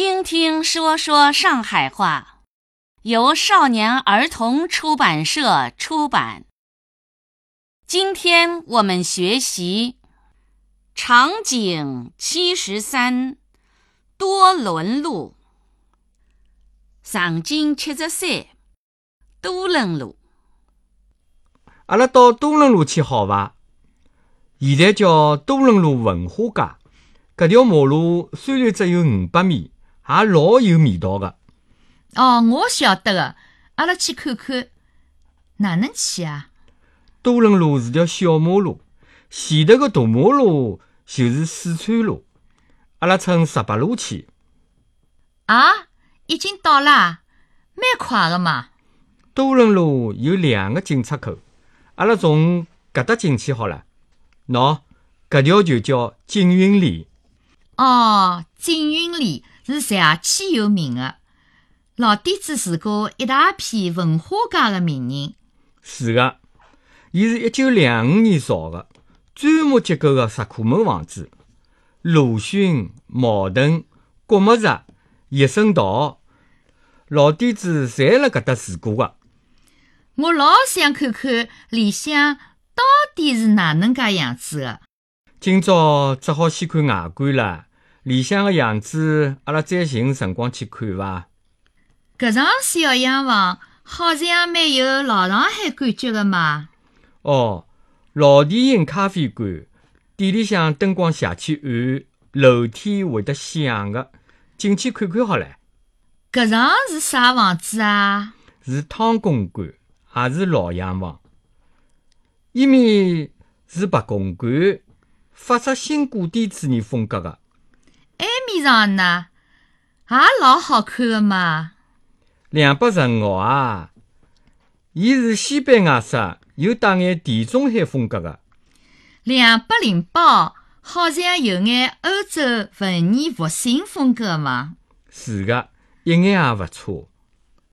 听听说说上海话，由少年儿童出版社出版。今天我们学习场景七十三多伦路。场景七十三多伦路。阿拉到多伦路去好伐？现在叫多伦路文化街。搿条马路虽然只有五百米，也老有味道个。哦，我晓得个，阿拉去看看。哪能去啊？多伦路是条小马路，前头个大马路就是四川路，阿拉乘十八路去。啊，已经到啦，蛮快个嘛。多伦路有两个进出口，阿拉从搿搭进去好了。喏，搿条就叫锦云里。哦，锦云里是邪气有名的，老底子住过一大批文化界的名人。是的，伊是一九两五年造的，砖木结构的石库门房子。鲁迅、茅盾、郭沫若、叶圣陶，老底子侪辣搿搭住过的。我老想看看里向到底是哪能介样子的。今朝只好先看外观了。里向个样子，阿拉再寻辰光去看伐？搿幢小洋房好像蛮有老上海感觉个嘛。哦，老电影咖啡馆，店里向灯光邪气暗，楼梯会得响个，进去看看好了。搿幢是啥房子啊？是汤公馆，也是老洋房。一面是白公馆，发出新古典主义风格个。埃面上呢，也老好看的嘛。两百十五啊，伊是西班牙式，有带眼地中海风格的。两百零八，好像有眼欧洲文艺复兴风格嘛。是的，一眼也勿错。